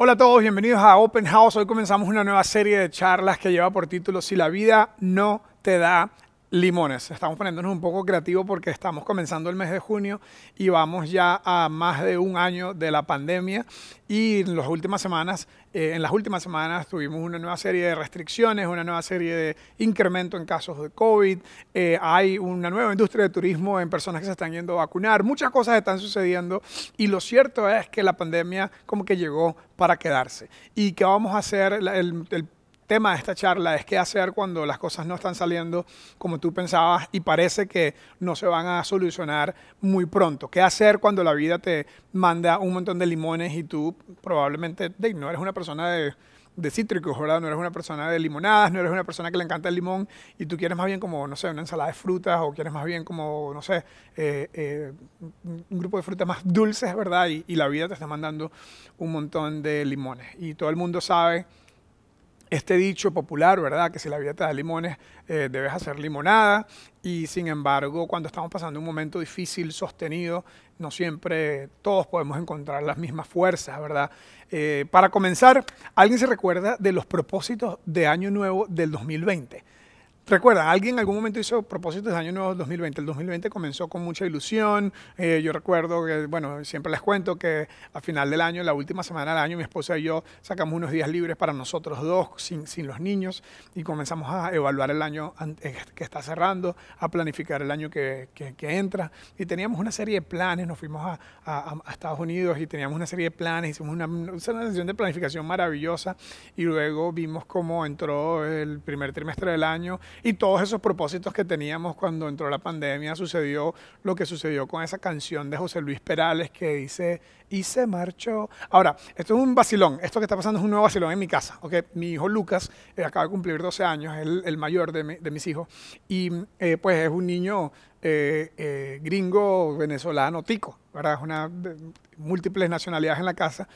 Hola a todos, bienvenidos a Open House. Hoy comenzamos una nueva serie de charlas que lleva por título Si la vida no te da limones. Estamos poniéndonos un poco creativos porque estamos comenzando el mes de junio y vamos ya a más de un año de la pandemia. Y en las últimas semanas, eh, en las últimas semanas tuvimos una nueva serie de restricciones, una nueva serie de incremento en casos de COVID, eh, hay una nueva industria de turismo en personas que se están yendo a vacunar, muchas cosas están sucediendo y lo cierto es que la pandemia como que llegó para quedarse. Y que vamos a hacer el, el tema de esta charla es qué hacer cuando las cosas no están saliendo como tú pensabas y parece que no se van a solucionar muy pronto. ¿Qué hacer cuando la vida te manda un montón de limones y tú probablemente no eres una persona de, cítricos, ¿verdad? No eres una persona de limonadas, no eres una persona que le encanta el limón y tú quieres más bien como, no sé, una ensalada de frutas o quieres más bien como, no sé, eh, eh, un grupo de frutas más dulces, ¿verdad? Y, y la vida te está mandando un montón de limones. Y todo el mundo sabe este dicho popular, ¿verdad? Que si la vida te da limones, eh, debes hacer limonada. Y sin embargo, cuando estamos pasando un momento difícil, sostenido, no siempre todos podemos encontrar las mismas fuerzas, ¿verdad? Eh, para comenzar, ¿alguien se recuerda de los propósitos de Año Nuevo del 2020? Recuerda, alguien en algún momento hizo propósitos de año nuevo 2020. El 2020 comenzó con mucha ilusión. Eh, yo recuerdo que, bueno, siempre les cuento que a final del año, la última semana del año, mi esposa y yo sacamos unos días libres para nosotros dos, sin, sin los niños, y comenzamos a evaluar el año eh, que está cerrando, a planificar el año que, entra. Y teníamos una serie de planes, nos fuimos a, a, Estados Unidos y teníamos una serie de planes, hicimos una, una sesión de planificación maravillosa, y luego vimos cómo entró el primer trimestre del año y todos esos propósitos que teníamos cuando entró la pandemia, sucedió lo que sucedió con esa canción de José Luis Perales que dice, y se marchó. Ahora, esto es un vacilón, esto que está pasando es un nuevo vacilón en mi casa. Okay? Mi hijo Lucas eh, acaba de cumplir 12 años, es el, mayor de, de, mis hijos, y eh, pues es un niño eh, gringo venezolano tico, ¿verdad? Una múltiples nacionalidades en la casa.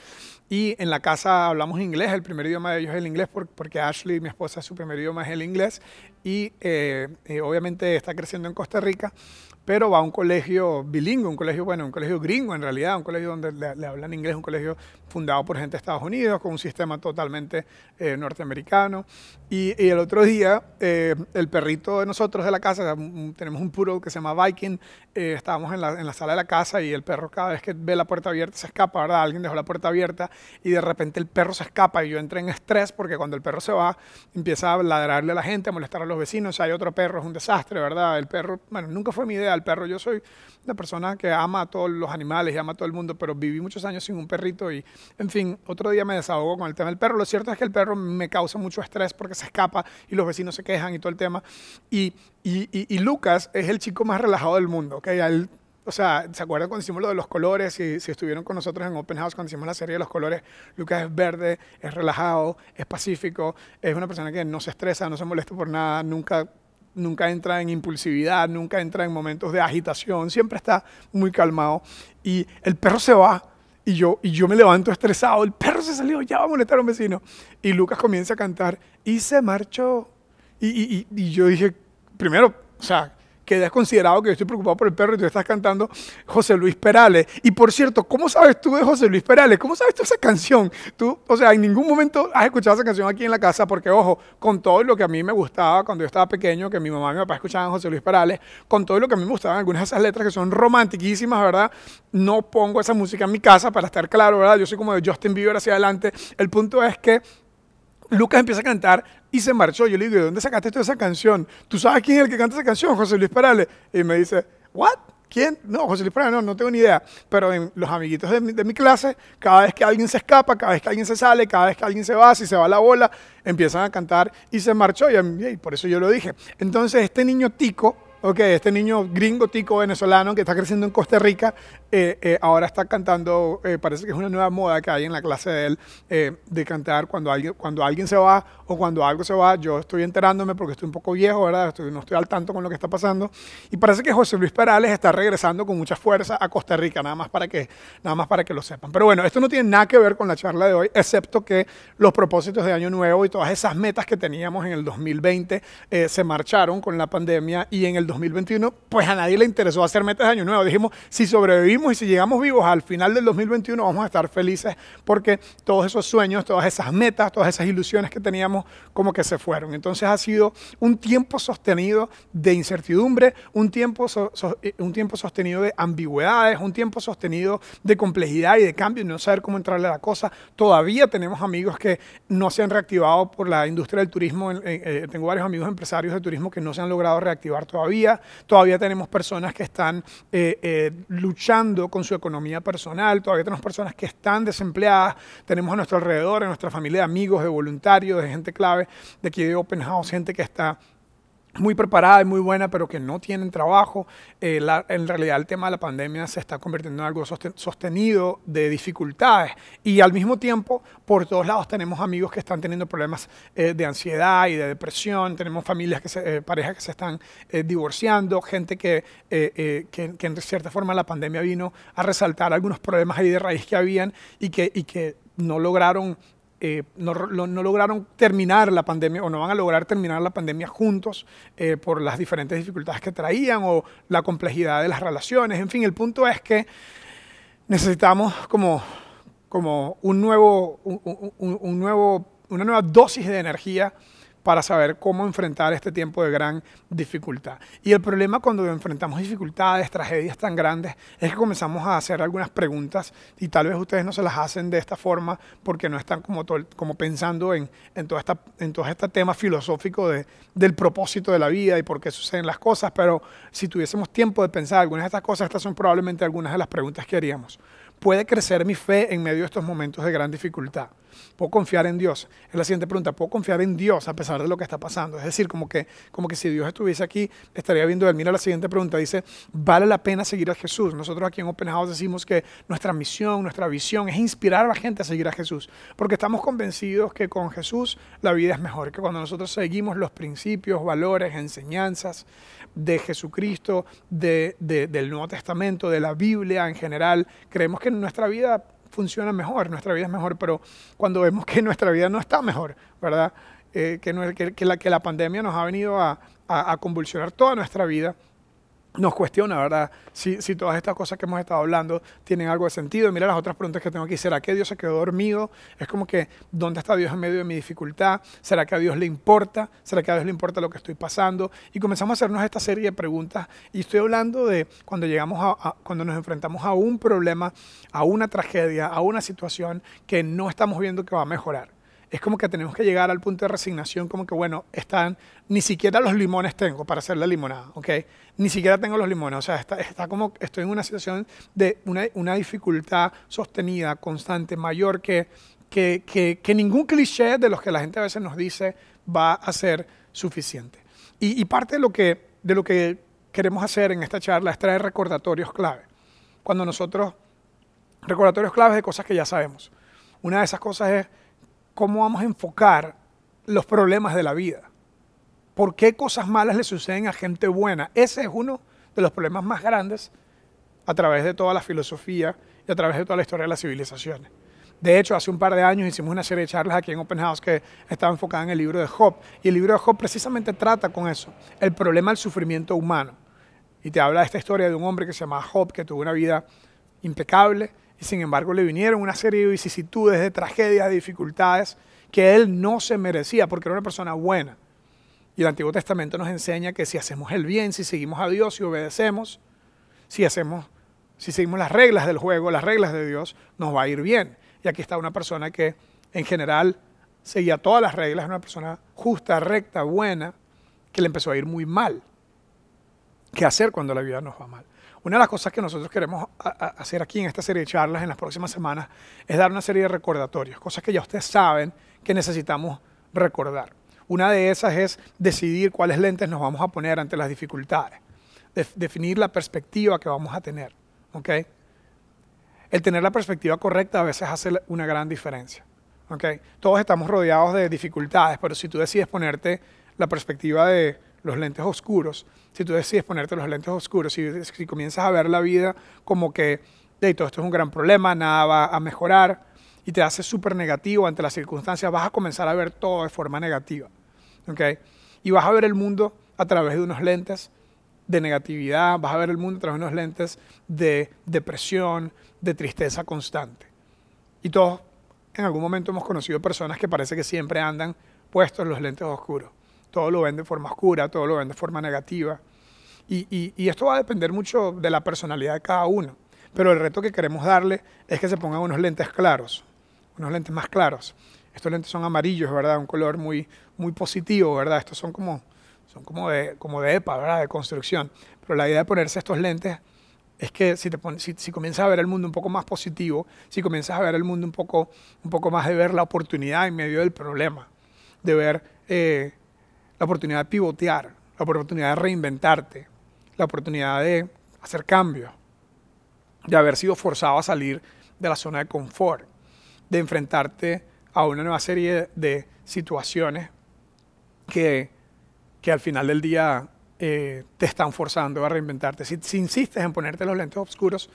Y en la casa hablamos inglés, el primer idioma de ellos es el inglés, porque Ashley, mi esposa, su primer idioma es el inglés. Y eh, eh, obviamente está creciendo en Costa Rica pero va a un colegio bilingüe, un colegio, bueno, un colegio gringo en realidad, un colegio donde le, hablan inglés, un colegio fundado por gente de Estados Unidos, con un sistema totalmente eh, norteamericano. Y, el otro día, eh, el perrito de nosotros de la casa, tenemos un puro que se llama Viking, eh, estábamos en la, en la, sala de la casa y el perro cada vez que ve la puerta abierta se escapa, ¿verdad? Alguien dejó la puerta abierta y de repente el perro se escapa y yo entré en estrés porque cuando el perro se va, empieza a ladrarle a la gente, a molestar a los vecinos, hay otro perro, es un desastre, ¿verdad? El perro, bueno, nunca fue mi idea al perro. Yo soy una persona que ama a todos los animales y ama a todo el mundo, pero viví muchos años sin un perrito y, en fin, otro día me desahogo con el tema del perro. Lo cierto es que el perro me causa mucho estrés porque se escapa y los vecinos se quejan y todo el tema. Y, y, Lucas es el chico más relajado del mundo, ¿ok? o sea, ¿se acuerdan cuando hicimos lo de los colores? Si, si estuvieron con nosotros en Open House cuando hicimos la serie de los colores, Lucas es verde, es relajado, es pacífico, es una persona que no se estresa, no se molesta por nada, nunca nunca entra en impulsividad, nunca entra en momentos de agitación, siempre está muy calmado. Y el perro se va y yo, y yo me levanto estresado, el perro se salió, ya va a molestar a un vecino. Y Lucas comienza a cantar y se marchó. Y, y, y yo dije, primero, o sea, que has considerado que yo estoy preocupado por el perro y tú estás cantando José Luis Perales. Y por cierto, ¿cómo sabes tú de José Luis Perales? ¿Cómo sabes tú esa canción? Tú, o sea, en ningún momento has escuchado esa canción aquí en la casa porque, ojo, con todo lo que a mí me gustaba cuando yo estaba pequeño, que mi mamá y mi papá escuchaban José Luis Perales, con todo lo que a mí me gustaban algunas de esas letras que son romantiquísimas, ¿verdad? No pongo esa música en mi casa para estar claro, ¿verdad? Yo soy como de Justin Bieber hacia adelante. El punto es que Lucas empieza a cantar y se marchó. Yo le digo, ¿de dónde sacaste toda esa canción? ¿Tú sabes quién es el que canta esa canción? José Luis Perales. Y me dice, ¿what? ¿Quién? No, José Luis Perales, no, no tengo ni idea. Pero en los amiguitos de mi, clase, cada vez que alguien se escapa, cada vez que alguien se sale, cada vez que alguien se va, si se va la bola, empiezan a cantar y se marchó. Y, por eso yo lo dije. Entonces, este niño tico este niño gringo tico venezolano que está creciendo en Costa Rica, eh, eh, ahora está cantando, eh, parece que es una nueva moda que hay en la clase de él, de cantar cuando alguien, cuando alguien se va o cuando algo se va. Yo estoy enterándome porque estoy un poco viejo, ¿verdad? no estoy al tanto con lo que está pasando. Y parece que José Luis Perales está regresando con mucha fuerza a Costa Rica, nada más para que, nada más para que lo sepan. Pero bueno, esto no tiene nada que ver con la charla de hoy, excepto que los propósitos de Año Nuevo y todas esas metas que teníamos en el 2020 se marcharon con la pandemia y en el 2021, pues a nadie le interesó hacer metas de año nuevo. Dijimos, si sobrevivimos y si llegamos vivos al final del 2021 vamos a estar felices porque todos esos sueños, todas esas metas, todas esas ilusiones que teníamos como que se fueron. Entonces ha sido un tiempo sostenido de incertidumbre, un tiempo, eh, un tiempo sostenido de ambigüedades, un tiempo sostenido de complejidad y de cambio no saber cómo entrarle a la cosa. Todavía tenemos amigos que no se han reactivado por la industria del turismo. Eh, tengo varios amigos empresarios de turismo que no se han logrado reactivar todavía. Todavía tenemos personas que están eh, luchando con su economía personal. Todavía tenemos personas que están desempleadas. Tenemos a nuestro alrededor, en nuestra familia amigos, de voluntarios, de gente clave de aquí de Open House, gente que está muy preparada y muy buena, pero que no tienen trabajo. Eh, en realidad el tema de la pandemia se está convirtiendo en algo sostenido de dificultades. Y al mismo tiempo, por todos lados tenemos amigos que están teniendo problemas eh, de ansiedad y de depresión, tenemos familias, que se, eh, parejas que se están divorciando, gente que, que, en cierta forma la pandemia vino a resaltar algunos problemas ahí de raíz que habían y que, y que no lograron eh, no, lograron terminar la pandemia o no van a lograr terminar la pandemia juntos eh, por las diferentes dificultades que traían o la complejidad de las relaciones. En fin, el punto es que necesitamos como, como un nuevo, un nuevo, una nueva dosis de energía para saber cómo enfrentar este tiempo de gran dificultad. Y el problema cuando enfrentamos dificultades, tragedias tan grandes, es que comenzamos a hacer algunas preguntas y tal vez ustedes no se las hacen de esta forma porque no están como, como pensando en, en, todo esta, en todo este tema filosófico de, del propósito de la vida y por qué suceden las cosas, pero si tuviésemos tiempo de pensar algunas de estas cosas, estas son probablemente algunas de las preguntas que haríamos puede crecer mi fe en medio de estos momentos de gran dificultad? ¿Puedo confiar en Dios? Es la siguiente pregunta. ¿Puedo confiar en Dios a pesar de lo que está pasando? Es decir, como que, como que si Dios estuviese aquí, estaría viendo él. Mira la siguiente pregunta. Dice, ¿vale la pena seguir a Jesús? Nosotros aquí en Open House decimos que nuestra misión, nuestra visión es inspirar a la gente a seguir a Jesús. Porque estamos convencidos que con Jesús la vida es mejor. Que cuando nosotros seguimos los principios, valores, enseñanzas de Jesucristo, de, del Nuevo Testamento, de la Biblia en general, creemos que nuestra vida funciona mejor, nuestra vida es mejor, pero cuando vemos que nuestra vida no está mejor, ¿verdad? Eh, que, que, la, que la pandemia nos ha venido a, a convulsionar toda nuestra vida, nos cuestiona, ¿verdad? Si, si, todas estas cosas que hemos estado hablando tienen algo de sentido. mira las otras preguntas que tengo aquí. ¿Será que Dios se quedó dormido? Es como que, ¿dónde está Dios en medio de mi dificultad? ¿Será que a Dios le importa? ¿Será que a Dios le importa lo que estoy pasando? Y comenzamos a hacernos esta serie de preguntas. Y estoy hablando de cuando llegamos a, cuando nos enfrentamos a un problema, a una tragedia, a una situación que no estamos viendo que va a mejorar es como que tenemos que llegar al punto de resignación, como que, bueno, están, ni siquiera los limones tengo para hacer la limonada, ¿ok? Ni siquiera tengo los limones, o sea, está, está como, estoy en una situación de una, una dificultad sostenida, constante, mayor que, que, que, ningún cliché de los que la gente a veces nos dice va a ser suficiente. Y, y parte de lo, que, de lo que queremos hacer en esta charla es traer recordatorios clave. Cuando nosotros, recordatorios claves de cosas que ya sabemos. Una de esas cosas es cómo vamos a enfocar los problemas de la vida. ¿Por qué cosas malas le suceden a gente buena? Ese es uno de los problemas más grandes a través de toda la filosofía y a través de toda la historia de las civilizaciones. De hecho, hace un par de años hicimos una serie de charlas aquí en Open House que estaba enfocada en el libro de Job. Y el libro de Job precisamente trata con eso, el problema del sufrimiento humano. Y te habla de esta historia de un hombre que se llama Job, que tuvo una vida impecable, y sin embargo le vinieron una serie de vicisitudes, de tragedias, de dificultades que él no se merecía porque era una persona buena. Y el Antiguo Testamento nos enseña que si hacemos el bien, si seguimos a Dios, si obedecemos, si hacemos, si seguimos las reglas del juego, las reglas de Dios, nos va a ir bien. Y aquí está una persona que en general seguía todas las reglas, una persona justa, recta, buena, que le empezó a ir muy mal. ¿Qué hacer cuando la vida nos va mal? Una de las cosas que nosotros queremos hacer aquí en esta serie de charlas en las próximas semanas es dar una serie de recordatorios, cosas que ya ustedes saben que necesitamos recordar. Una de esas es decidir cuáles lentes nos vamos a poner ante las dificultades, definir la perspectiva que vamos a tener. ¿okay? El tener la perspectiva correcta a veces hace una gran diferencia. ¿okay? Todos estamos rodeados de dificultades, pero si tú decides ponerte la perspectiva de los lentes oscuros, si tú decides ponerte los lentes oscuros, si, si comienzas a ver la vida como que de todo esto es un gran problema, nada va a mejorar y te hace súper negativo ante las circunstancias, vas a comenzar a ver todo de forma negativa. ¿okay? Y vas a ver el mundo a través de unos lentes de negatividad, vas a ver el mundo a través de unos lentes de depresión, de tristeza constante. Y todos en algún momento hemos conocido personas que parece que siempre andan puestos los lentes oscuros. Todo lo ven de forma oscura, todo lo ven de forma negativa. Y, y esto va a depender mucho de la personalidad de cada uno. Pero el reto que queremos darle es que se pongan unos lentes claros, unos lentes más claros. Estos lentes son amarillos, ¿verdad? Un color muy, muy positivo, ¿verdad? Estos son como, son como de, como de EPA, ¿verdad? De construcción. Pero la idea de ponerse estos lentes es que si, te si, comienzas a ver el mundo un poco más positivo, si comienzas a ver el mundo un poco, un poco más de ver la oportunidad en medio del problema, de ver eh, la oportunidad de pivotear, la oportunidad de reinventarte, la oportunidad de hacer cambios, de haber sido forzado a salir de la zona de confort, de enfrentarte a una nueva serie de situaciones que, que al final del día eh, te están forzando a reinventarte. Si, insistes en ponerte los lentes oscuros,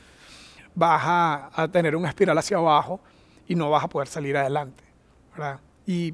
vas a, tener una espiral hacia abajo y no vas a poder salir adelante. Y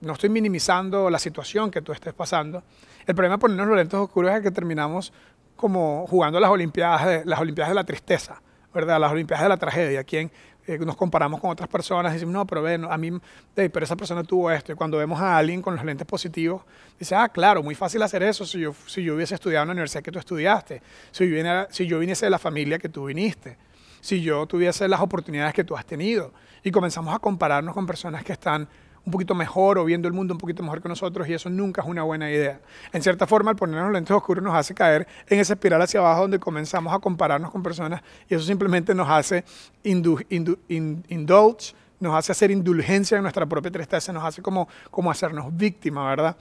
no estoy minimizando la situación que tú estés pasando. El problema de ponernos los lentes oscuros es que terminamos como jugando las Olimpiadas de, las Olimpiadas de la tristeza, ¿verdad? Las Olimpiadas de la tragedia. ¿Quién, eh, nos comparamos con otras personas y decimos, no, pero a mí, pero esa persona tuvo esto. Y cuando vemos a alguien con los lentes positivos, dice, ah, claro, muy fácil hacer eso si yo, si yo hubiese estudiado en la universidad que tú estudiaste, si yo, si yo viniese de la familia que tú viniste, si yo tuviese las oportunidades que tú has tenido. Y comenzamos a compararnos con personas que están un poquito mejor o viendo el mundo un poquito mejor que nosotros y eso nunca es una buena idea. En cierta forma, el ponernos lentes oscuros nos hace caer en esa espiral hacia abajo donde comenzamos a compararnos con personas y eso simplemente nos hace indulge, nos hace hacer indulgencia en nuestra propia tristeza, nos hace como, como hacernos víctima, ¿verdad?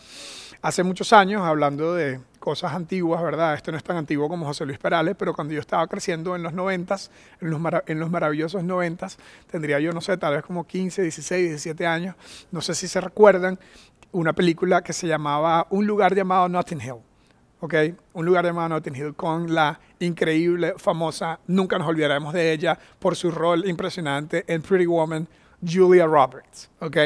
Hace muchos años, hablando de cosas antiguas, ¿verdad? Esto no es tan antiguo como José Luis Perales, pero cuando yo estaba creciendo en los noventas, en los, en los maravillosos noventas, tendría yo, no sé, tal vez como 15, 16, 17 años, no sé si se recuerdan, una película que se llamaba Un lugar llamado Notting Hill. ¿ok? Un lugar llamado Notting Hill con la increíble, famosa, nunca nos olvidaremos de ella por su rol impresionante en Pretty Woman, Julia Roberts, ¿ok?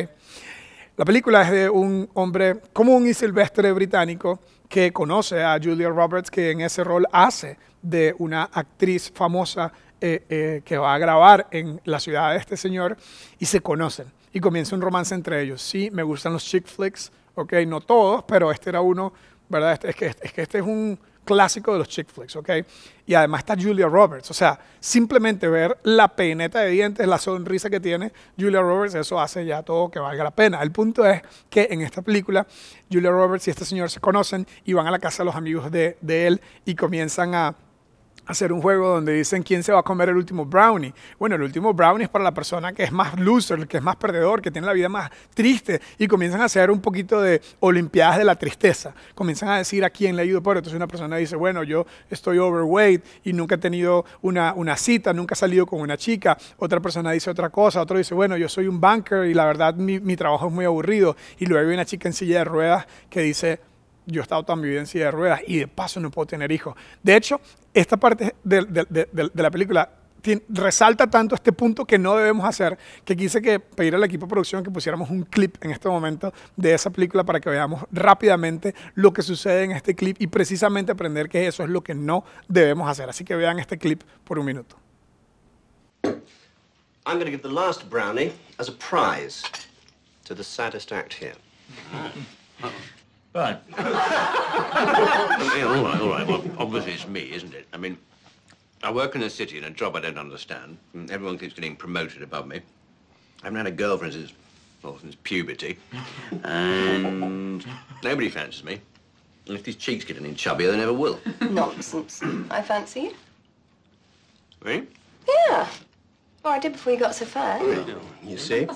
La película es de un hombre común y silvestre británico que conoce a Julia Roberts, que en ese rol hace de una actriz famosa eh, eh, que va a grabar en la ciudad de este señor y se conocen y comienza un romance entre ellos. Sí, me gustan los chick flicks, ok, no todos, pero este era uno, ¿verdad? Este, es, que, es que este es un clásico de los chick flicks, ¿ok? Y además está Julia Roberts, o sea, simplemente ver la peineta de dientes, la sonrisa que tiene Julia Roberts, eso hace ya todo que valga la pena. El punto es que en esta película, Julia Roberts y este señor se conocen y van a la casa de los amigos de, de él y comienzan a hacer un juego donde dicen quién se va a comer el último brownie. Bueno, el último brownie es para la persona que es más loser, que es más perdedor, que tiene la vida más triste y comienzan a hacer un poquito de olimpiadas de la tristeza. Comienzan a decir a quién le ayudo por. Entonces una persona dice, bueno, yo estoy overweight y nunca he tenido una, una cita, nunca he salido con una chica. Otra persona dice otra cosa. Otro dice, bueno, yo soy un banker y la verdad mi, mi trabajo es muy aburrido. Y luego hay una chica en silla de ruedas que dice, yo he estado toda mi vida en silla de ruedas y de paso no puedo tener hijos. De hecho, esta parte de, la película resalta tanto este punto que no debemos hacer, que quise que pedir al equipo de producción que pusiéramos un clip en este momento de esa película para que veamos rápidamente lo que sucede en este clip y precisamente aprender que eso es lo que no debemos hacer. Así que vean este clip por un minuto. I'm going to give the last brownie as a prize to the saddest act here. Right. yeah, all right, all right. Well, obviously it's me, isn't it? I mean, I work in a city in a job I don't understand. Everyone keeps getting promoted above me. I haven't had a girlfriend since, well, since puberty. And nobody fancies me. And if these cheeks get any chubbier, they never will. Nonsense. I fancy you. Really? Yeah. Well, I did before you got so far. Oh, you see?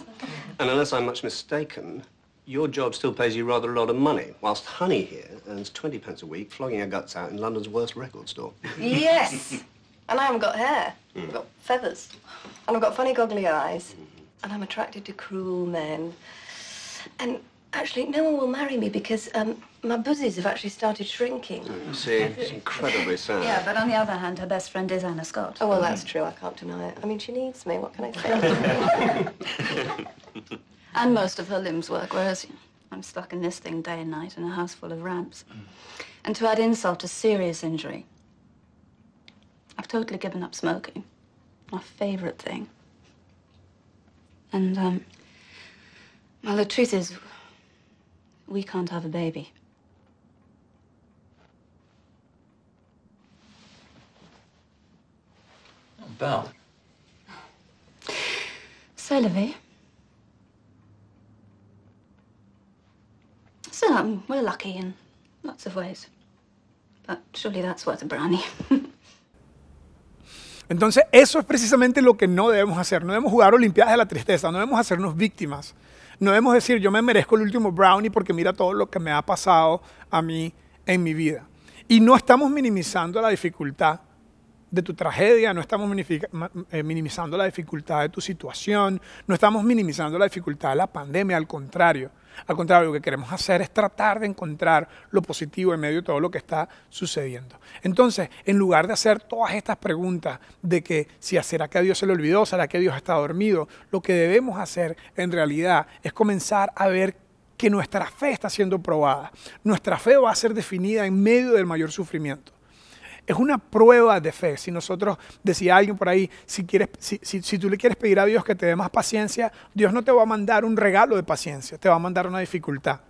And unless I'm much mistaken, your job still pays you rather a lot of money, whilst Honey here earns 20 pence a week flogging her guts out in London's worst record store. Yes. and I haven't got hair. Mm. I've got feathers. And I've got funny goggly eyes. Mm. And I'm attracted to cruel men. And actually, no one will marry me because um, my buzzies have actually started shrinking. Mm, see, it's incredibly sad. Yeah, but on the other hand, her best friend is Anna Scott. Oh, well, that's true. I can't deny it. I mean, she needs me. What can I say? And most of her limbs work, whereas I'm stuck in this thing day and night in a house full of ramps. And to add insult to serious injury, I've totally given up smoking. My favorite thing. And, um, well, the truth is, we can't have a baby. Belle. So, Livy. So, um, we're lucky in lots of ways. But surely that's worth a brownie. Entonces, eso es precisamente lo que no debemos hacer. No debemos jugar Olimpiadas de la tristeza, no debemos hacernos víctimas. No debemos decir, yo me merezco el último brownie porque mira todo lo que me ha pasado a mí en mi vida. Y no estamos minimizando la dificultad de tu tragedia, no estamos eh, minimizando la dificultad de tu situación, no estamos minimizando la dificultad de la pandemia, al contrario. Al contrario, lo que queremos hacer es tratar de encontrar lo positivo en medio de todo lo que está sucediendo. Entonces, en lugar de hacer todas estas preguntas de que si será que a Dios se le olvidó, será que Dios está dormido, lo que debemos hacer en realidad es comenzar a ver que nuestra fe está siendo probada. Nuestra fe va a ser definida en medio del mayor sufrimiento. Es una prueba de fe. Si nosotros, decía alguien por ahí, si, quieres, si, si- si tú le quieres pedir a Dios que te dé más paciencia, Dios no te va a mandar un regalo de paciencia, te va a mandar una dificultad.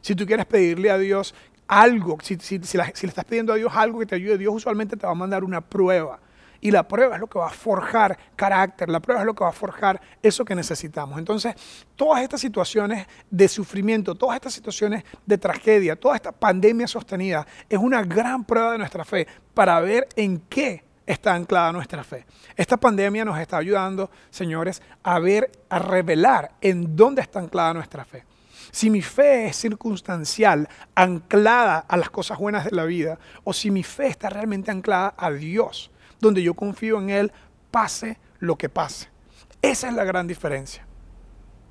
Si tú quieres pedirle a Dios algo, si, si- si si le estás pidiendo a Dios algo que te ayude, Dios usualmente te va a mandar una prueba. Y la prueba es lo que va a forjar carácter, la prueba es lo que va a forjar eso que necesitamos. Entonces, todas estas situaciones de sufrimiento, todas estas situaciones de tragedia, toda esta pandemia sostenida, es una gran prueba de nuestra fe para ver en qué está anclada nuestra fe. Esta pandemia nos está ayudando, señores, a ver, a revelar en dónde está anclada nuestra fe. Si mi fe es circunstancial, anclada a las cosas buenas de la vida, o si mi fe está realmente anclada a Dios, donde yo confío en Él, pase lo que pase. Esa es la gran diferencia.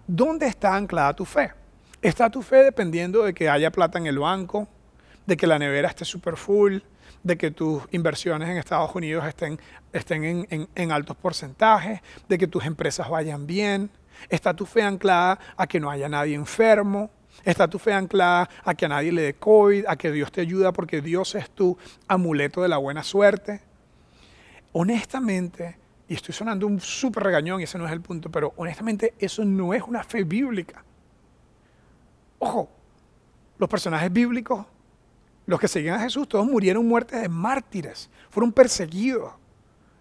¿Dónde está anclada tu fe? ¿Está tu fe dependiendo de que haya plata en el banco, de que la nevera esté super full, de que tus inversiones en Estados Unidos estén, estén en, altos porcentajes, de que tus empresas vayan bien? ¿Está tu fe anclada a que no haya nadie enfermo? ¿Está tu fe anclada a que a nadie le dé COVID, a que Dios te ayuda porque Dios es tu amuleto de la buena suerte? Honestamente, y estoy sonando un súper regañón y ese no es el punto, pero honestamente eso no es una fe bíblica. Ojo, los personajes bíblicos, los que seguían a Jesús, todos murieron muertes de mártires, fueron perseguidos.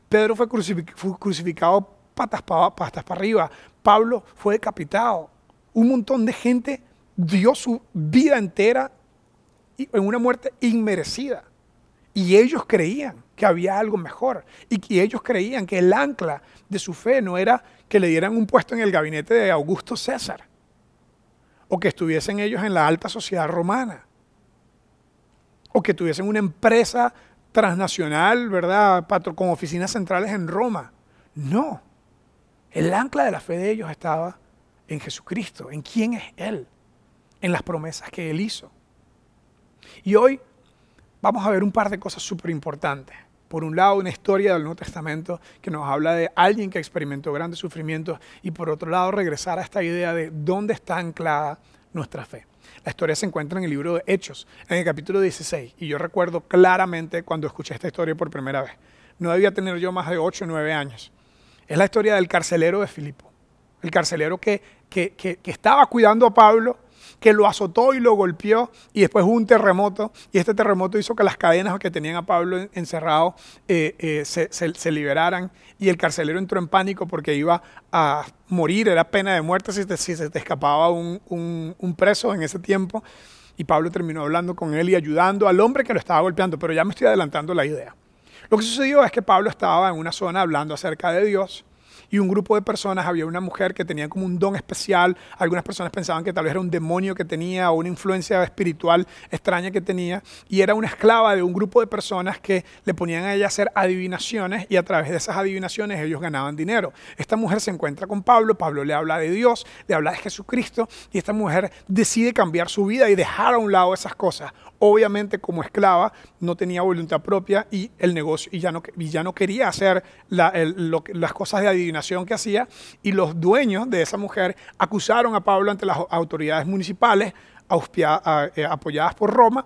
Pedro fue, fue crucificado patas para patas para arriba, Pablo fue decapitado, un montón de gente dio su vida entera en una muerte inmerecida. Y ellos creían que había algo mejor. Y que ellos creían que el ancla de su fe no era que le dieran un puesto en el gabinete de Augusto César. O que estuviesen ellos en la alta sociedad romana. O que tuviesen una empresa transnacional, ¿verdad? Con oficinas centrales en Roma. No. El ancla de la fe de ellos estaba en Jesucristo, en quién es Él, en las promesas que Él hizo. Y hoy vamos a ver un par de cosas súper importantes. Por un lado, una historia del Nuevo Testamento que nos habla de alguien que experimentó grandes sufrimientos y por otro lado, regresar a esta idea de dónde está anclada nuestra fe. La historia se encuentra en el libro de Hechos, en el capítulo 16, y yo recuerdo claramente cuando escuché esta historia por primera vez. No debía tener yo más de 8 o 9 años. Es la historia del carcelero de Filipo, el carcelero que, que, que- que estaba cuidando a Pablo, que lo azotó y lo golpeó, y después hubo un terremoto, y este terremoto hizo que las cadenas que tenían a Pablo en- encerrado eh, eh, se liberaran, y el carcelero entró en pánico porque iba a morir, era pena de muerte si, te- si se te escapaba un, un- un preso en ese tiempo, y Pablo terminó hablando con él y ayudando al hombre que lo estaba golpeando, pero ya me estoy adelantando la idea. Lo que sucedió es que Pablo estaba en una zona hablando acerca de Dios y un grupo de personas, había una mujer que tenía como un don especial, algunas personas pensaban que tal vez era un demonio que tenía o una influencia espiritual extraña que tenía y era una esclava de un grupo de personas que le ponían a ella hacer adivinaciones y a través de esas adivinaciones ellos ganaban dinero. Esta mujer se encuentra con Pablo, Pablo le habla de Dios, le habla de Jesucristo y esta mujer decide cambiar su vida y dejar a un lado esas cosas. Obviamente como esclava no tenía voluntad propia y el negocio y ya no, y ya no quería hacer las cosas de adivinación que hacía y los dueños de esa mujer acusaron a Pablo ante las autoridades municipales eh, apoyadas por Roma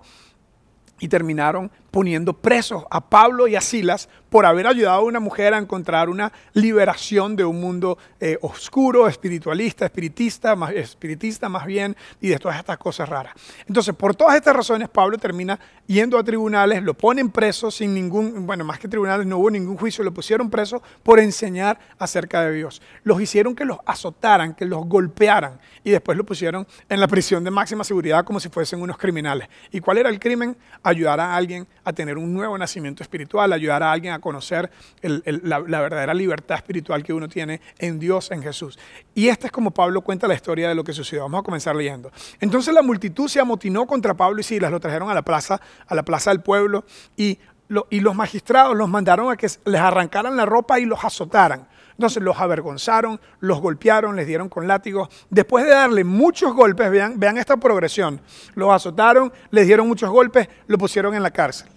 y terminaron poniendo presos a Pablo y a Silas por haber ayudado a una mujer a encontrar una liberación de un mundo eh, oscuro, espiritualista, espiritista más, espiritista más bien, y de todas estas cosas raras. Entonces, por todas estas razones, Pablo termina yendo a tribunales, lo ponen preso sin ningún, bueno, más que tribunales, no hubo ningún juicio, lo pusieron preso por enseñar acerca de Dios. Los hicieron que los azotaran, que los golpearan, y después lo pusieron en la prisión de máxima seguridad como si fuesen unos criminales. ¿Y cuál era el crimen? Ayudar a alguien a tener un nuevo nacimiento espiritual, ayudar a alguien a conocer la, verdadera libertad espiritual que uno tiene en Dios, en Jesús. Y esta es como Pablo cuenta la historia de lo que sucedió. Vamos a comenzar leyendo. Entonces la multitud se amotinó contra Pablo y Silas, lo trajeron a la plaza, a la plaza del pueblo y, los magistrados los mandaron a que les arrancaran la ropa y los azotaran. Entonces los avergonzaron, los golpearon, les dieron con látigos. Después de darle muchos golpes, vean, vean esta progresión, los azotaron, les dieron muchos golpes, lo pusieron en la cárcel.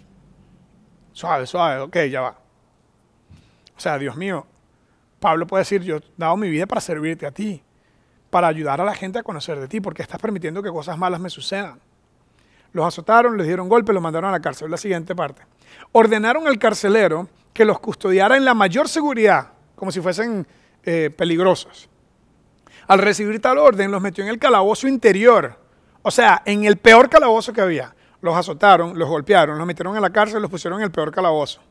Suave, suave, ok, ya va. O sea, Dios mío, Pablo puede decir, yo he dado mi vida para servirte a ti, para ayudar a la gente a conocer de ti, porque estás permitiendo que cosas malas me sucedan. Los azotaron, les dieron golpe, los mandaron a la cárcel. La siguiente parte. Ordenaron al carcelero que los custodiara en la mayor seguridad, como si fuesen eh, peligrosos. Al recibir tal orden, los metió en el calabozo interior, o sea, en el peor calabozo que había los azotaron, los golpearon, los metieron en la cárcel, los pusieron en el peor calabozo.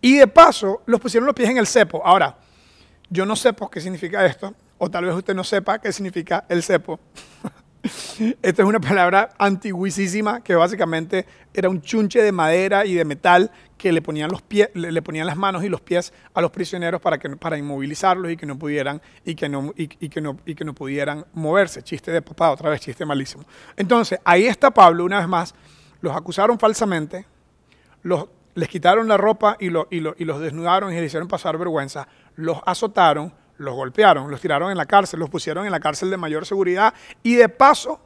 Y de paso, los pusieron los pies en el cepo. Ahora, yo no sé qué significa esto, o tal vez usted no sepa qué significa el cepo. Esta es una palabra antiguísima que básicamente era un chunche de madera y de metal que le ponían, los le, ponían las manos y los pies a los prisioneros para, que, para inmovilizarlos y que no pudieran, y que no, y, que no, y que no pudieran moverse. Chiste de papá, otra vez chiste malísimo. Entonces, ahí está Pablo una vez más. Los acusaron falsamente, los, les quitaron la ropa y, y, y los desnudaron y les hicieron pasar vergüenza, los azotaron, los golpearon, los tiraron en la cárcel, los pusieron en la cárcel de mayor seguridad y de paso,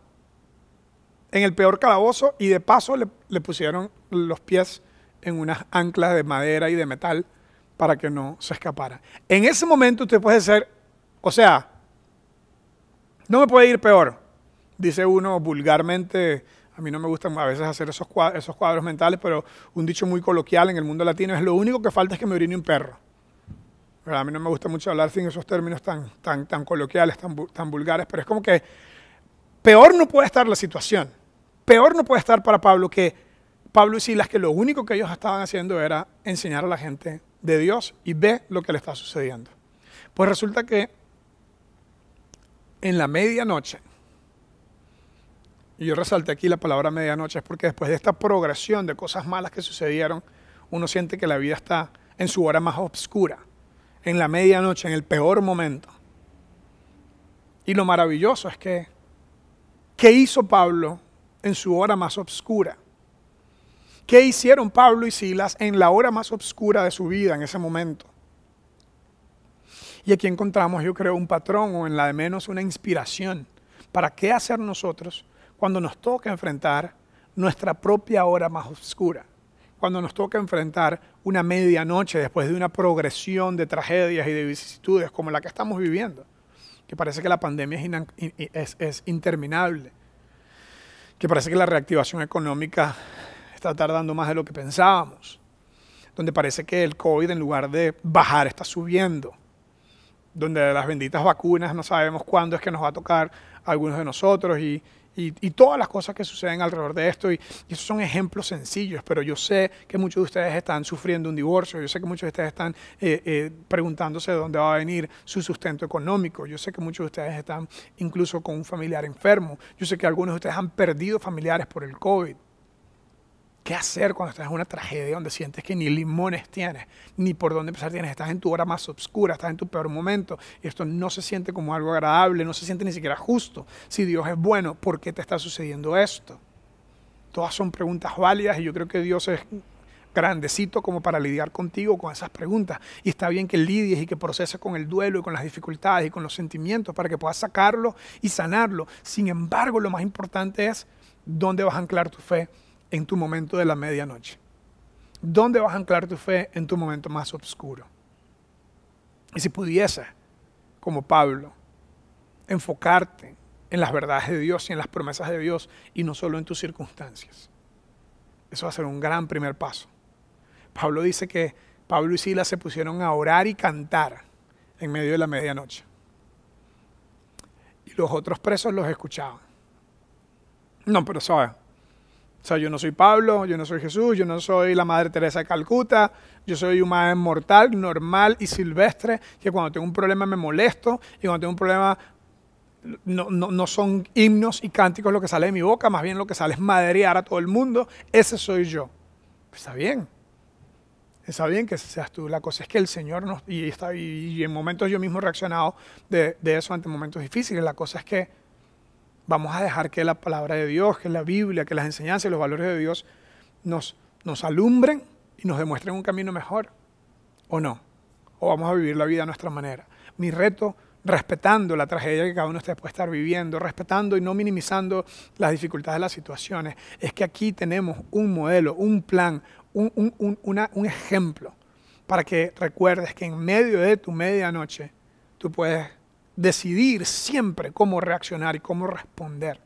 en el peor calabozo, y de paso le pusieron los pies en unas anclas de madera y de metal para que no se escapara. En ese momento usted puede ser, o sea, no me puede ir peor, dice uno vulgarmente, a mí no me gusta a veces hacer esos cuadros, mentales, pero un dicho muy coloquial en el mundo latino es lo único que falta es que me orine un perro. a mí no me gusta mucho hablar sin esos términos tan coloquiales, tan, tan vulgares, pero es como que peor no puede estar la situación. Peor no puede estar para Pablo que Pablo y Silas que lo único que ellos estaban haciendo era enseñar a la gente de Dios y ve lo que le está sucediendo. Pues resulta que en la medianoche, y yo resalté aquí la palabra medianoche, es porque después de esta progresión de cosas malas que sucedieron, uno siente que la vida está en su hora más oscura, en la medianoche, en el peor momento. Y lo maravilloso es que, ¿qué hizo Pablo en su hora más oscura? ¿Qué hicieron Pablo y Silas en la hora más oscura de su vida en ese momento? Y aquí encontramos, yo creo, un patrón o en la de menos una inspiración para qué hacer nosotros cuando nos toca enfrentar nuestra propia hora más oscura, cuando nos toca enfrentar una medianoche después de una progresión de tragedias y de vicisitudes como la que estamos viviendo, que parece que la pandemia es, es interminable, que parece que la reactivación económica está tardando más de lo que pensábamos, donde parece que el COVID en lugar de bajar está subiendo, donde las benditas vacunas no sabemos cuándo es que nos va a tocar a algunos de nosotros y, y, todas las cosas que suceden alrededor de esto. Y, esos son ejemplos sencillos, pero yo sé que muchos de ustedes están sufriendo un divorcio, yo sé que muchos de ustedes están eh, eh, preguntándose de dónde va a venir su sustento económico, yo sé que muchos de ustedes están incluso con un familiar enfermo, yo sé que algunos de ustedes han perdido familiares por el COVID. ¿Qué hacer cuando estás en una tragedia donde sientes que ni limones tienes, ni por dónde empezar tienes? Estás en tu hora más oscura, estás en tu peor momento y esto no se siente como algo agradable, no se siente ni siquiera justo. Si Dios es bueno, ¿por qué te está sucediendo esto? Todas son preguntas válidas y yo creo que Dios es grandecito como para lidiar contigo con esas preguntas. Y está bien que lidies y que proceses con el duelo y con las dificultades y con los sentimientos para que puedas sacarlo y sanarlo. Sin embargo, lo más importante es dónde vas a anclar tu fe en tu momento de la medianoche? ¿Dónde vas a anclar tu fe en tu momento más oscuro? Y si pudiese, como Pablo, enfocarte en las verdades de Dios y en las promesas de Dios y no solo en tus circunstancias. Eso va a ser un gran primer paso. Pablo dice que Pablo y Silas se pusieron a orar y cantar en medio de la medianoche. Y los otros presos los escuchaban. No, pero ¿sabes? O sea, yo no soy Pablo, yo no soy Jesús, yo no soy la Madre Teresa de Calcuta, yo soy un mortal, normal y silvestre, que cuando tengo un problema me molesto y cuando tengo un problema no, no, son himnos y cánticos lo que sale de mi boca, más bien lo que sale es madrear a todo el mundo, ese soy yo. Pues está bien, está bien que seas tú. La cosa es que el Señor nos, y, está, y, en momentos yo mismo he reaccionado de, de eso ante momentos difíciles, la cosa es que Vamos a dejar que la palabra de Dios, que la Biblia, que las enseñanzas y los valores de Dios nos, nos alumbren y nos demuestren un camino mejor. ¿O no? ¿O vamos a vivir la vida a nuestra manera? Mi reto, respetando la tragedia que cada uno puede estar viviendo, respetando y no minimizando las dificultades de las situaciones, es que aquí tenemos un modelo, un plan, un, un, un ejemplo para que recuerdes que en medio de tu medianoche tú puedes decidir siempre cómo reaccionar y cómo responder.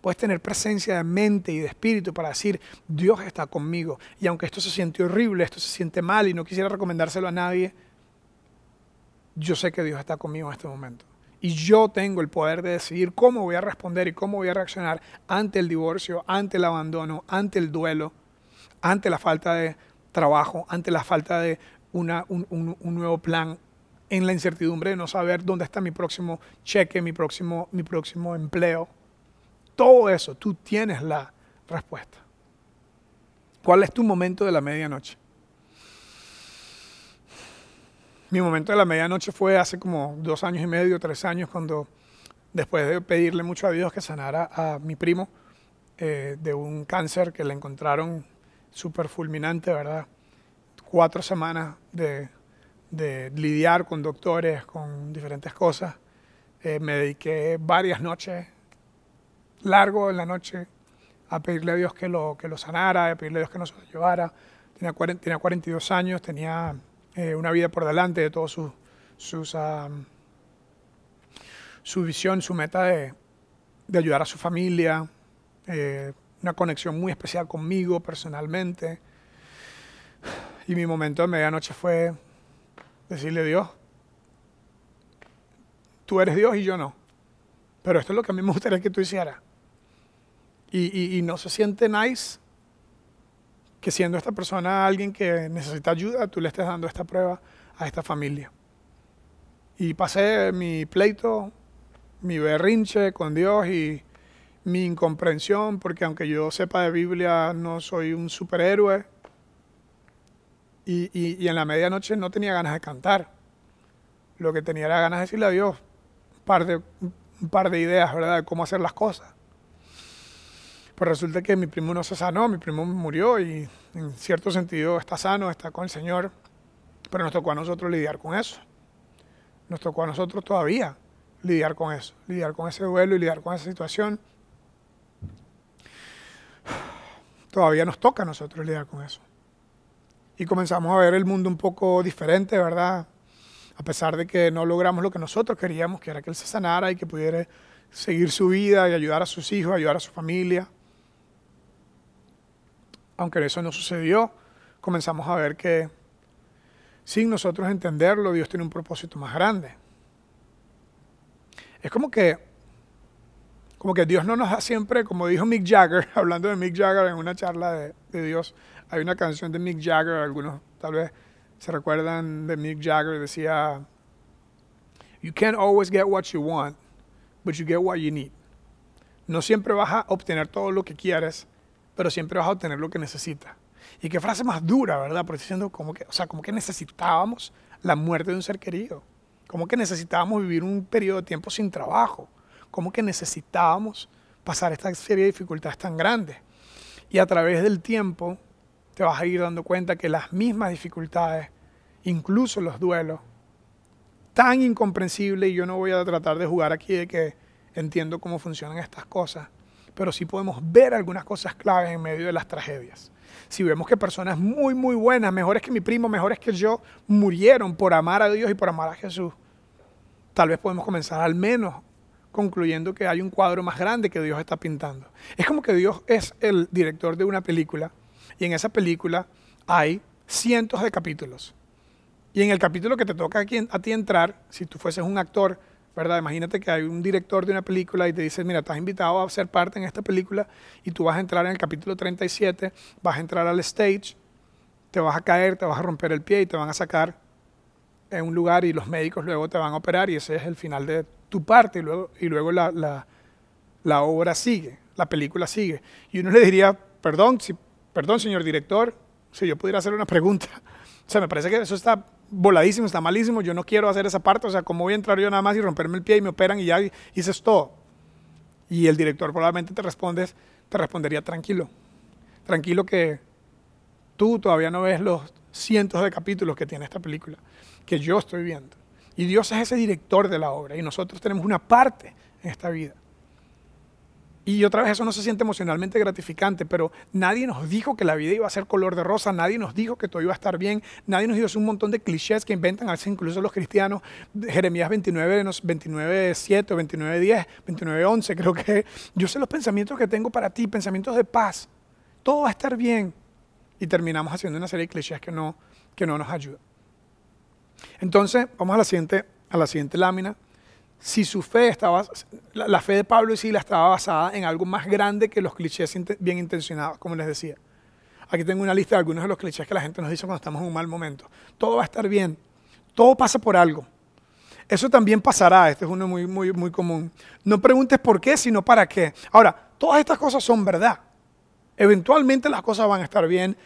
Puedes tener presencia de mente y de espíritu para decir, Dios está conmigo. Y aunque esto se siente horrible, esto se siente mal y no quisiera recomendárselo a nadie, yo sé que Dios está conmigo en este momento. Y yo tengo el poder de decidir cómo voy a responder y cómo voy a reaccionar ante el divorcio, ante el abandono, ante el duelo, ante la falta de trabajo, ante la falta de un nuevo plan, en la incertidumbre de no saber dónde está mi próximo cheque, mi próximo, mi próximo empleo. Todo eso, tú tienes la respuesta. ¿Cuál es tu momento de la medianoche? Mi momento de la medianoche fue hace como dos años y medio, tres años, cuando después de pedirle mucho a Dios que sanara a mi primo eh, de un cáncer que le encontraron súper fulminante, ¿verdad? Cuatro semanas de de lidiar con doctores, con diferentes cosas. Eh, me dediqué varias noches, largo en la noche, a pedirle a Dios que lo, que lo sanara, a pedirle a Dios que nos llevara. Tenía, 40, tenía 42 años, tenía eh, una vida por delante de todos sus, sus su visión, su meta de, de ayudar a su familia, eh, una conexión muy especial conmigo personalmente. Y mi momento de medianoche fue Decirle, Dios, tú eres Dios y yo no. Pero esto es lo que a mí me gustaría que tú hicieras. Y, no se siente nice que siendo esta persona alguien que necesita ayuda, tú le estés dando esta prueba a esta familia. Y pasé mi pleito, mi berrinche con Dios y mi incomprensión, porque aunque yo sepa de Biblia, no soy un superhéroe, y, en la medianoche no tenía ganas de cantar. Lo que tenía era ganas de decirle a Dios un par de, un par de ideas, ¿verdad?, de cómo hacer las cosas. Pero resulta que mi primo no se sanó, mi primo murió y en cierto sentido está sano, está con el Señor. Pero nos tocó a nosotros lidiar con eso. Nos tocó a nosotros todavía lidiar con eso, lidiar con ese duelo y lidiar con esa situación. Todavía nos toca a nosotros lidiar con eso y comenzamos a ver el mundo un poco diferente, ¿verdad? A pesar de que no logramos lo que nosotros queríamos, que era que él se sanara y que pudiera seguir su vida y ayudar a sus hijos, ayudar a su familia. Aunque eso no sucedió, comenzamos a ver que sin nosotros entenderlo, Dios tiene un propósito más grande. Es como que, como que Dios no nos da siempre, como dijo Mick Jagger, hablando de Mick Jagger en una charla de, de Dios, hay una canción de Mick Jagger, algunos tal vez se recuerdan de Mick Jagger, decía, You can't always get what you want, but you get what you need. No siempre vas a obtener todo lo que quieres, pero siempre vas a obtener lo que necesitas. Y qué frase más dura, ¿verdad? Porque diciendo como que, o sea, como que necesitábamos la muerte de un ser querido. Como que necesitábamos vivir un periodo de tiempo sin trabajo. Como que necesitábamos pasar esta serie de dificultades tan grandes. Y a través del tiempo te vas a ir dando cuenta que las mismas dificultades, incluso los duelos, tan incomprensibles, y yo no voy a tratar de jugar aquí de que entiendo cómo funcionan estas cosas, pero sí podemos ver algunas cosas claves en medio de las tragedias. Si vemos que personas muy, muy buenas, mejores que mi primo, mejores que yo, murieron por amar a Dios y por amar a Jesús, tal vez podemos comenzar al menos concluyendo que hay un cuadro más grande que Dios está pintando. Es como que Dios es el director de una película Y en esa película hay cientos de capítulos. Y en el capítulo que te toca a ti entrar, si tú fueses un actor, ¿verdad? Imagínate que hay un director de una película y te dice, mira, estás invitado a ser parte en esta película y tú vas a entrar en el capítulo 37, vas a entrar al stage, te vas a caer, te vas a romper el pie y te van a sacar en un lugar y los médicos luego te van a operar y ese es el final de tu parte y luego, y luego la, la obra sigue, la película sigue. Y uno le diría, perdón, si, perdón señor director, si yo pudiera hacer una pregunta. O sea, me parece que eso está voladísimo, está malísimo, yo no quiero hacer esa parte, o sea, ¿cómo voy a entrar yo nada más y romperme el pie y me operan y ya hice todo? Y el director probablemente te respondes, te respondería tranquilo, tranquilo que tú todavía no ves los cientos de capítulos que tiene esta película, que yo estoy viendo. Y Dios es ese director de la obra y nosotros tenemos una parte en esta vida. Y otra vez eso no se siente emocionalmente gratificante, pero nadie nos dijo que la vida iba a ser color de rosa, nadie nos dijo que todo iba a estar bien, nadie nos dijo un montón de clichés que inventan a veces incluso los cristianos, Jeremías 29, 29, 7 o 29, 10, 29, 11, creo que yo sé los pensamientos que tengo para ti, pensamientos de paz, todo va a estar bien. Y terminamos haciendo una serie de clichés que no, que no nos ayudan. Entonces, vamos a la siguiente, a la siguiente lámina si su fe estaba, la, fe de Pablo y Sila estaba basada en algo más grande que los clichés bien intencionados, como les decía. Aquí tengo una lista de algunos de los clichés que la gente nos dice cuando estamos en un mal momento. Todo va a estar bien, todo pasa por algo. Eso también pasará, este es uno muy, muy, muy común. No preguntes por qué, sino para qué. Ahora, todas estas cosas son verdad. Eventualmente las cosas van a estar bien,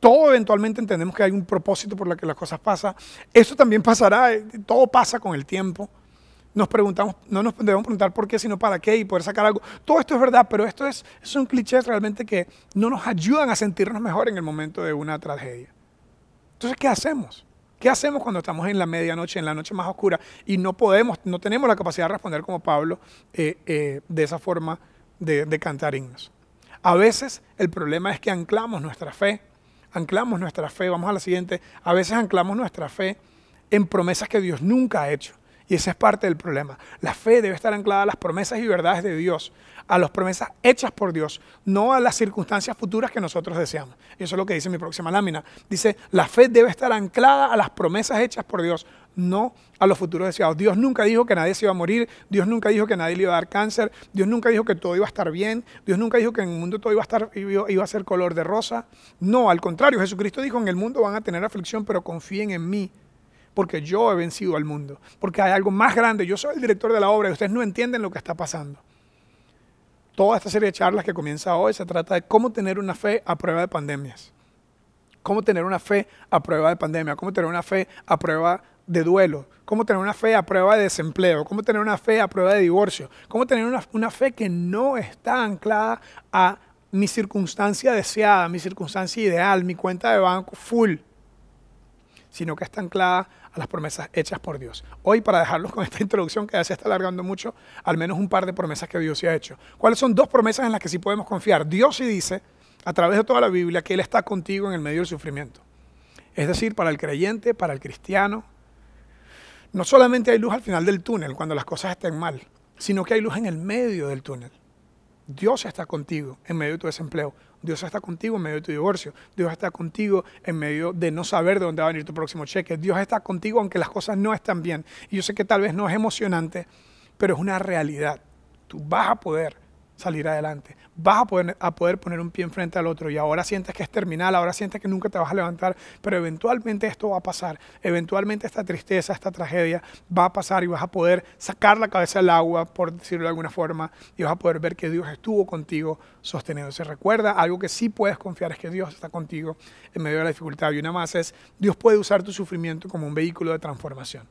todo eventualmente entendemos que hay un propósito por el que las cosas pasan. Eso también pasará, todo pasa con el tiempo nos preguntamos, no nos debemos preguntar por qué, sino para qué y poder sacar algo. Todo esto es verdad, pero esto es, son clichés realmente que no nos ayudan a sentirnos mejor en el momento de una tragedia. Entonces, ¿qué hacemos? ¿Qué hacemos cuando estamos en la medianoche, en la noche más oscura y no podemos, no tenemos la capacidad de responder como Pablo eh, eh, de esa forma de cantar himnos? A veces el problema es que anclamos nuestra fe, anclamos nuestra fe, vamos a la siguiente, a veces anclamos nuestra fe en promesas que Dios nunca ha hecho. Y ese es parte del problema. La fe debe estar anclada a las promesas y verdades de Dios, a las promesas hechas por Dios, no a las circunstancias futuras que nosotros deseamos. Eso es lo que dice mi próxima lámina. Dice, la fe debe estar anclada a las promesas hechas por Dios, no a los futuros deseados. Dios nunca dijo que nadie se iba a morir, Dios nunca dijo que nadie le iba a dar cáncer, Dios nunca dijo que todo iba a estar bien, Dios nunca dijo que en el mundo todo iba a, estar, iba a ser color de rosa. No, al contrario, Jesucristo dijo, en el mundo van a tener aflicción, pero confíen en mí porque yo he vencido al mundo, porque hay algo más grande, yo soy el director de la obra y ustedes no entienden lo que está pasando. Toda esta serie de charlas que comienza hoy se trata de cómo tener una fe a prueba de pandemias, cómo tener una fe a prueba de pandemia, cómo tener una fe a prueba de duelo, cómo tener una fe a prueba de desempleo, cómo tener una fe a prueba de divorcio, cómo tener una, fe que no está anclada a mi circunstancia deseada, mi circunstancia ideal, mi cuenta de banco full, sino que está anclada a las promesas hechas por Dios. Hoy, para dejarlos con esta introducción que ya se está alargando mucho, al menos un par de promesas que Dios se ha hecho. ¿Cuáles son dos promesas en las que sí podemos confiar? Dios sí dice, a través de toda la Biblia, que Él está contigo en el medio del sufrimiento. Es decir, para el creyente, para el cristiano, no solamente hay luz al final del túnel cuando las cosas estén mal, sino que hay luz en el medio del túnel. Dios está contigo en medio de tu desempleo. Dios está contigo en medio de tu divorcio. Dios está contigo en medio de no saber de dónde va a venir tu próximo cheque. Dios está contigo aunque las cosas no están bien. Y yo sé que tal vez no es emocionante, pero es una realidad. Tú vas a poder salir adelante. Vas a poder, a poder poner un pie enfrente al otro y ahora sientes que es terminal, ahora sientes que nunca te vas a levantar, pero eventualmente esto va a pasar. Eventualmente esta tristeza, esta tragedia va a pasar y vas a poder sacar la cabeza del agua, por decirlo de alguna forma, y vas a poder ver que Dios estuvo contigo sosteniendo. Se recuerda, algo que sí puedes confiar es que Dios está contigo en medio de la dificultad. Y una más es, Dios puede usar tu sufrimiento como un vehículo de transformación.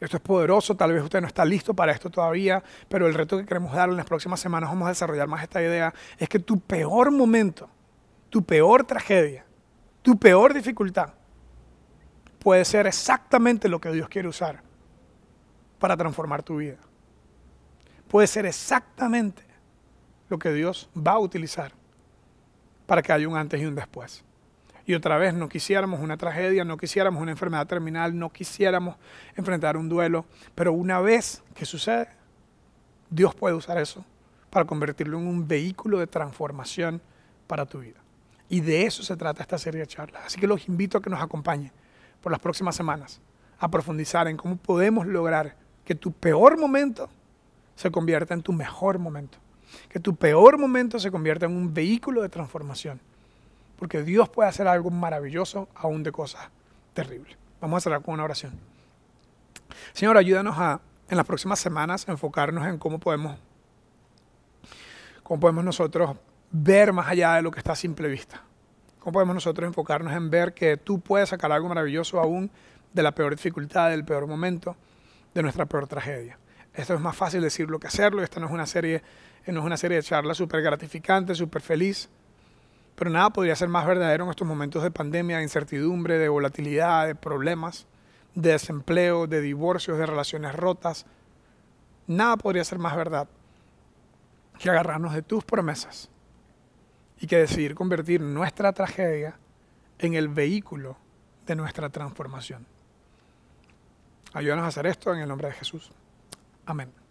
Esto es poderoso, tal vez usted no está listo para esto todavía, pero el reto que queremos darle en las próximas semanas, vamos a desarrollar más esta idea, es que tu peor momento, tu peor tragedia, tu peor dificultad, puede ser exactamente lo que Dios quiere usar para transformar tu vida. Puede ser exactamente lo que Dios va a utilizar para que haya un antes y un después y otra vez no quisiéramos una tragedia, no quisiéramos una enfermedad terminal, no quisiéramos enfrentar un duelo, pero una vez que sucede, Dios puede usar eso para convertirlo en un vehículo de transformación para tu vida. Y de eso se trata esta serie de charlas. Así que los invito a que nos acompañen por las próximas semanas a profundizar en cómo podemos lograr que tu peor momento se convierta en tu mejor momento. Que tu peor momento se convierta en un vehículo de transformación. Porque Dios puede hacer algo maravilloso aún de cosas terribles. Vamos a cerrar con una oración. Señor, ayúdanos a en las próximas semanas enfocarnos en cómo podemos, cómo podemos nosotros ver más allá de lo que está a simple vista. ¿Cómo podemos nosotros enfocarnos en ver que tú puedes sacar algo maravilloso aún de la peor dificultad, del peor momento, de nuestra peor tragedia? Esto es más fácil decirlo que hacerlo. Esta no es una serie, no es una serie de charlas súper gratificante, súper feliz. Pero nada podría ser más verdadero en estos momentos de pandemia, de incertidumbre, de volatilidad, de problemas de desempleo, de divorcios, de relaciones rotas. Nada podría ser más verdad que agarrarnos de tus promesas y que decidir convertir nuestra tragedia en el vehículo de nuestra transformación. Ayúdanos a hacer esto en el nombre de Jesús. Amén.